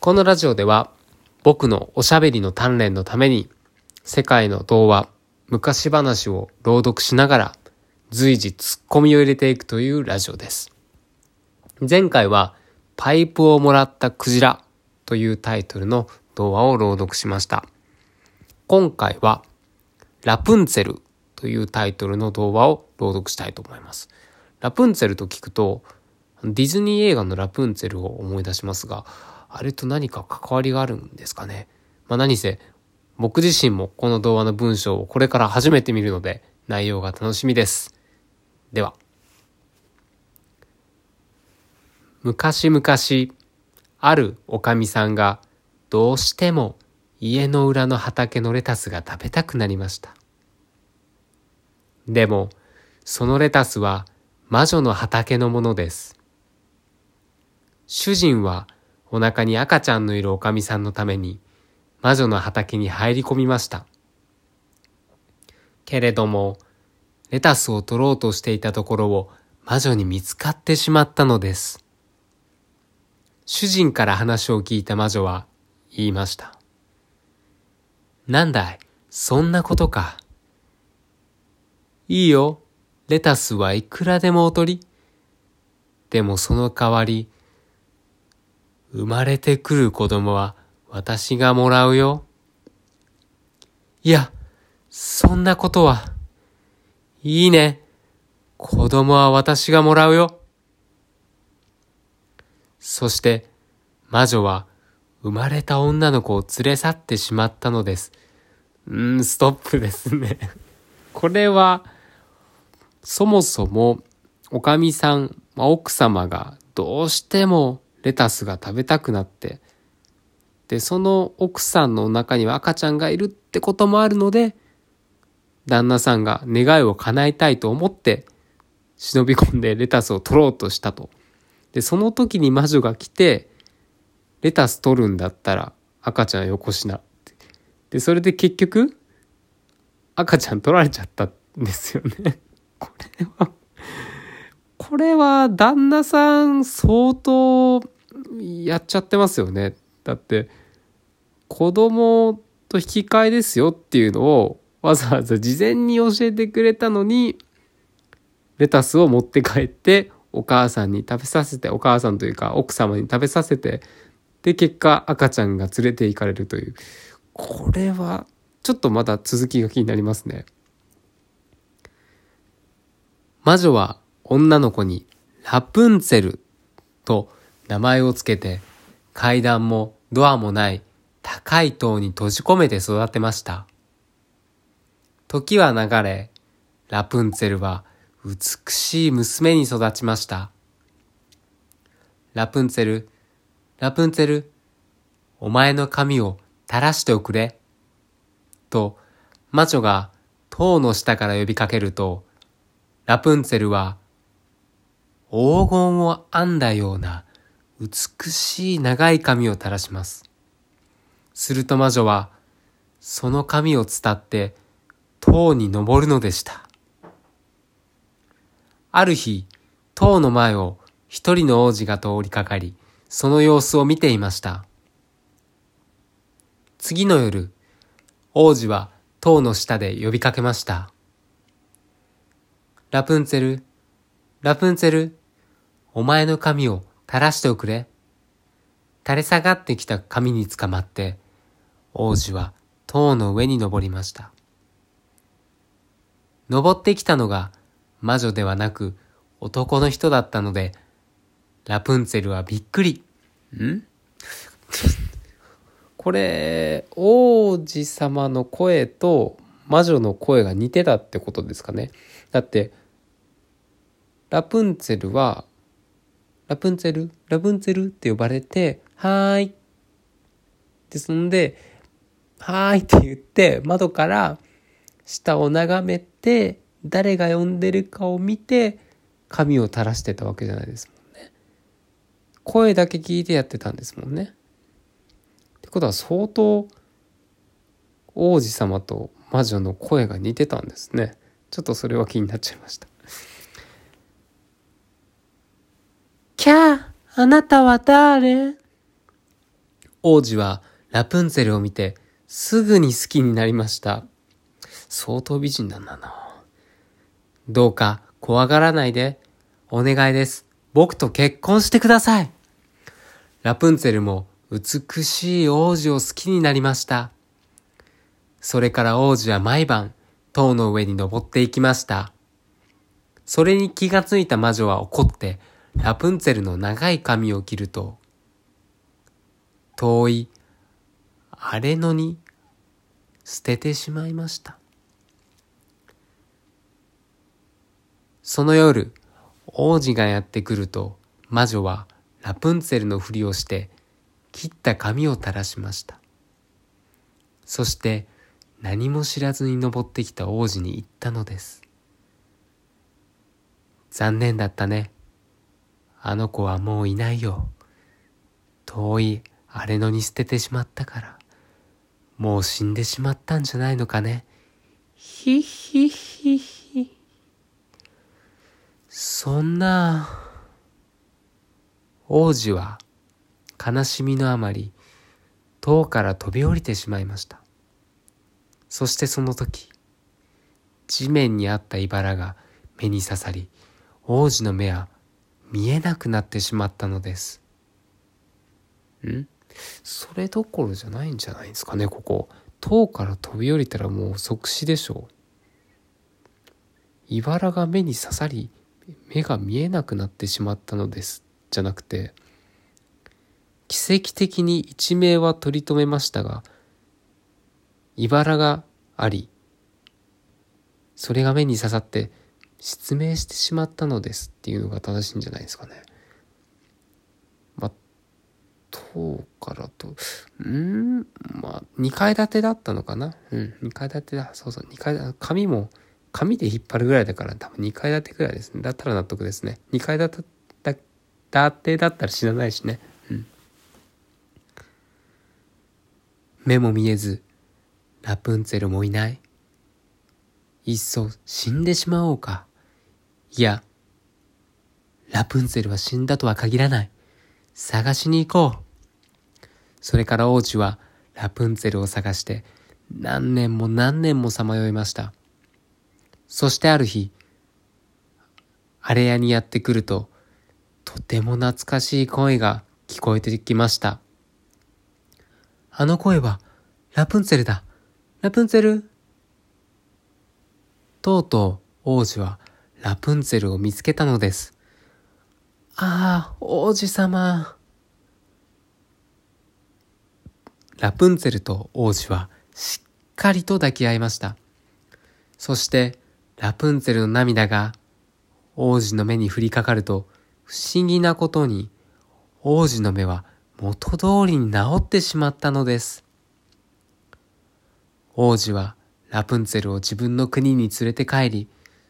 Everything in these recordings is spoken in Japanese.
このラジオでは僕のおしゃべりの鍛錬のために世界の童話、昔話を朗読しながら随時ツッコミを入れていくというラジオです。前回はパイプをもらったクジラというタイトルの童話を朗読しました。今回はラプンツェルというタイトルの童話を朗読したいと思います。ラプンツェルと聞くとディズニー映画のラプンツェルを思い出しますが、あれと何か関わりがあるんですかね？まあ何せ僕自身もこの童話の文章をこれから初めて見るので内容が楽しみです。では。昔々、あるおかみさんがどうしても家の裏の畑のレタスが食べたくなりました。でも、そのレタスは魔女の畑のものです。主人はお腹に赤ちゃんのいるおかみさんのために魔女の畑に入り込みました。けれども、レタスを取ろうとしていたところを魔女に見つかってしまったのです。主人から話を聞いた魔女は言いました。なんだい、そんなことか。いいよ、レタスはいくらでもおとり。でもその代わり、生まれてくる子供は私がもらうよ。いや、そんなことは。いいね。子供は私がもらうよ。そして、魔女は生まれた女の子を連れ去ってしまったのです。うん、ストップですね これは、そもそも、おかみさん、まあ、奥様がどうしてもレタスが食べたくなって、で、その奥さんの中には赤ちゃんがいるってこともあるので、旦那さんが願いを叶えたいと思って忍び込んでレタスを取ろうとしたと。で、その時に魔女が来て、レタス取るんだったら赤ちゃんよこしな。で、それで結局、赤ちゃん取られちゃったんですよね。これは、これは旦那さん相当やっちゃってますよね。だって、子供と引き換えですよっていうのをわざわざ事前に教えてくれたのに、レタスを持って帰ってお母さんに食べさせて、お母さんというか奥様に食べさせて、で、結果赤ちゃんが連れて行かれるという。これは、ちょっとまだ続きが気になりますね。魔女は女の子にラプンツェルと名前をつけて階段もドアもない高い塔に閉じ込めて育てました。時は流れ、ラプンツェルは美しい娘に育ちました。ラプンツェル、ラプンツェル、お前の髪を垂らしておくれ。と、魔女が塔の下から呼びかけると、ラプンツェルは黄金を編んだような美しい長い髪を垂らします。すると魔女は、その髪を伝って塔に登るのでした。ある日、塔の前を一人の王子が通りかかり、その様子を見ていました。次の夜、王子は塔の下で呼びかけました。ラプンツェル、ラプンツェル、お前の髪を垂らしておくれ。垂れ下がってきた髪につかまって、王子は塔の上に登りました。登ってきたのが魔女ではなく男の人だったので、ラプンツェルはびっくり。ん？これ、王子様の声と魔女の声が似てたってことですかね。だって、ラプンツェルは、ラプンツェルラプンツェルって呼ばれて、はーい。で、そんで、はーいって言って、窓から下を眺めて誰が呼んでるかを見て髪を垂らしてたわけじゃないですもんね。声だけ聞いてやってたんですもんね。ってことは相当王子様と魔女の声が似てたんですね。ちょっとそれは気になっちゃいました。キャーあなたは誰？王子はラプンツェルを見てすぐに好きになりました。相当美人なんだな。どうか怖がらないで。お願いです。僕と結婚してください。ラプンツェルも美しい王子を好きになりました。それから王子は毎晩塔の上に登っていきました。それに気がついた魔女は怒ってラプンツェルの長い髪を切ると、遠い荒れ野に捨ててしまいました。その夜、王子がやってくると、魔女はラプンツェルのふりをして切った髪を垂らしました。そして何も知らずに登ってきた王子に言ったのです。残念だったね。あの子はもういないよ。遠い荒れ野に捨ててしまったから。もう死んでしまったんじゃないのかね。ひひひひ。そんな、王子は悲しみのあまり塔から飛び降りてしまいました。そしてその時、地面にあった茨が目に刺さり、王子の目は見えなくなってしまったのです。ん？それどころじゃないんじゃないですかね、ここ。塔から飛び降りたらもう即死でしょう。茨が目に刺さり、目が見えなくなってしまったのです。じゃなくて、奇跡的に一命は取り留めましたが、茨があり、それが目に刺さって失明してしまったのですっていうのが正しいんじゃないですかね。まあ、塔からと、うんまあ、2階建てだったのかなうん、2階建てだ。そうそう、2階建て紙も、紙で引っ張るぐらいだから多分2階建てぐらいですね。だったら納得ですね。2階建てだってだったら知らないしね。うん。目も見えず、ラプンツェルもいない。いっそ死んでしまおうか。いや、ラプンツェルは死んだとは限らない。探しに行こう。それから王子はラプンツェルを探して何年も何年もさまよいました。そしてある日、荒れ屋にやってくると、とても懐かしい声が聞こえてきました。あの声は、ラプンツェルだ。ラプンツェル？とうとう王子はラプンツェルを見つけたのです。ああ、王子様。ラプンツェルと王子はしっかりと抱き合いました。そしてラプンツェルの涙が王子の目に降りかかると不思議なことに王子の目は元通りに治ってしまったのです。王子はラプンツェルを自分の国に連れて帰り、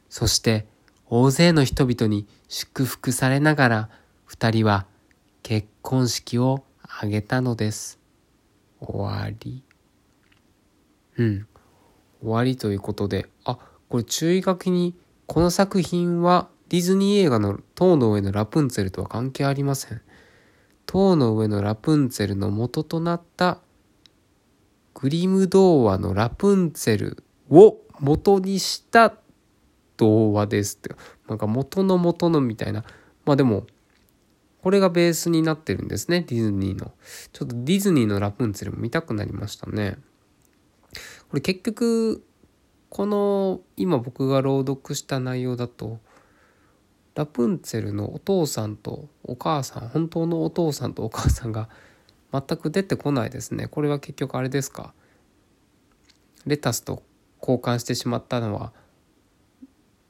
そして大勢の人々に祝福されながら二人は結婚式を挙げたのです。終わり。うん。終わりということで、あ、これ注意書きに、この作品はディズニー映画の塔の上のラプンツェルとは関係ありません。塔の上のラプンツェルの元となったグリム童話のラプンツェルを元にした童話ですって。なんか元の元のみたいな。まあでも、これがベースになってるんですね、ディズニーの。ちょっとディズニーのラプンツェルも見たくなりましたね。これ結局、この今僕が朗読した内容だと、ラプンツェルのお父さんとお母さん、本当のお父さんとお母さんが全く出てこないですね。これは結局あれですか？レタスと交換してしまったのは、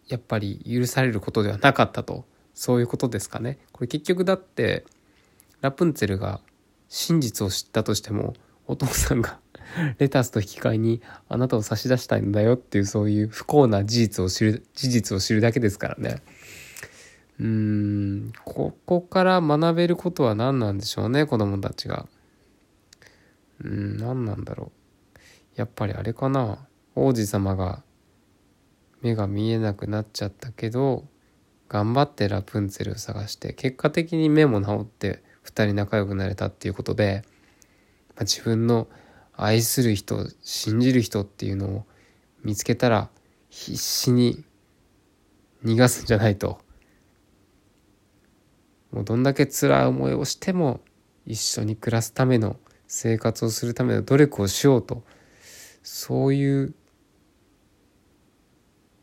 やっぱり許されることではなかったと、そういうことですかね。これ結局だって、ラプンツェルが真実を知ったとしても、お父さんが レタスと引き換えにあなたを差し出したいんだよっていうそういう不幸な事実を知る、事実を知るだけですからね。うーん、ここから学べることは何なんでしょうね、子供たちが。うん、何なんだろう。やっぱりあれかな。王子様が目が見えなくなっちゃったけど、頑張ってラプンツェルを探して、結果的に目も治って2人仲良くなれたっていうことで、あ、自分の愛する人信じる人っていうのを見つけたら必死に逃がすんじゃないと。もうどんだけ辛い思いをしても一緒に暮らすための生活をするための努力をしようとそういう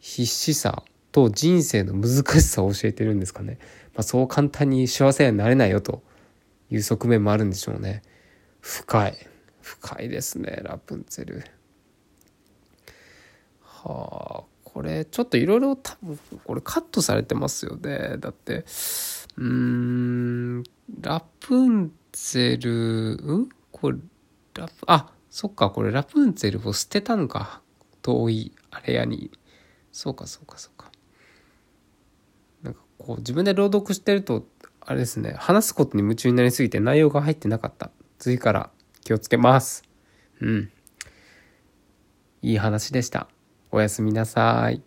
必死さと人生の難しさを教えてるんですかね、まあ、そう簡単に幸せになれないよという側面もあるんでしょうね。深い。深いですねラプンツェル。はあこれちょっといろいろ多分これカットされてますよね。だってうーんラプンツェルうん？これラプあそっかこれラプンツェルを捨てたんか。遠いあれやに。そうかそうかそうか。なんかこう自分で朗読してるとあれですね話すことに夢中になりすぎて内容が入ってなかった。次から気をつけます。うん。いい話でした。おやすみなさい。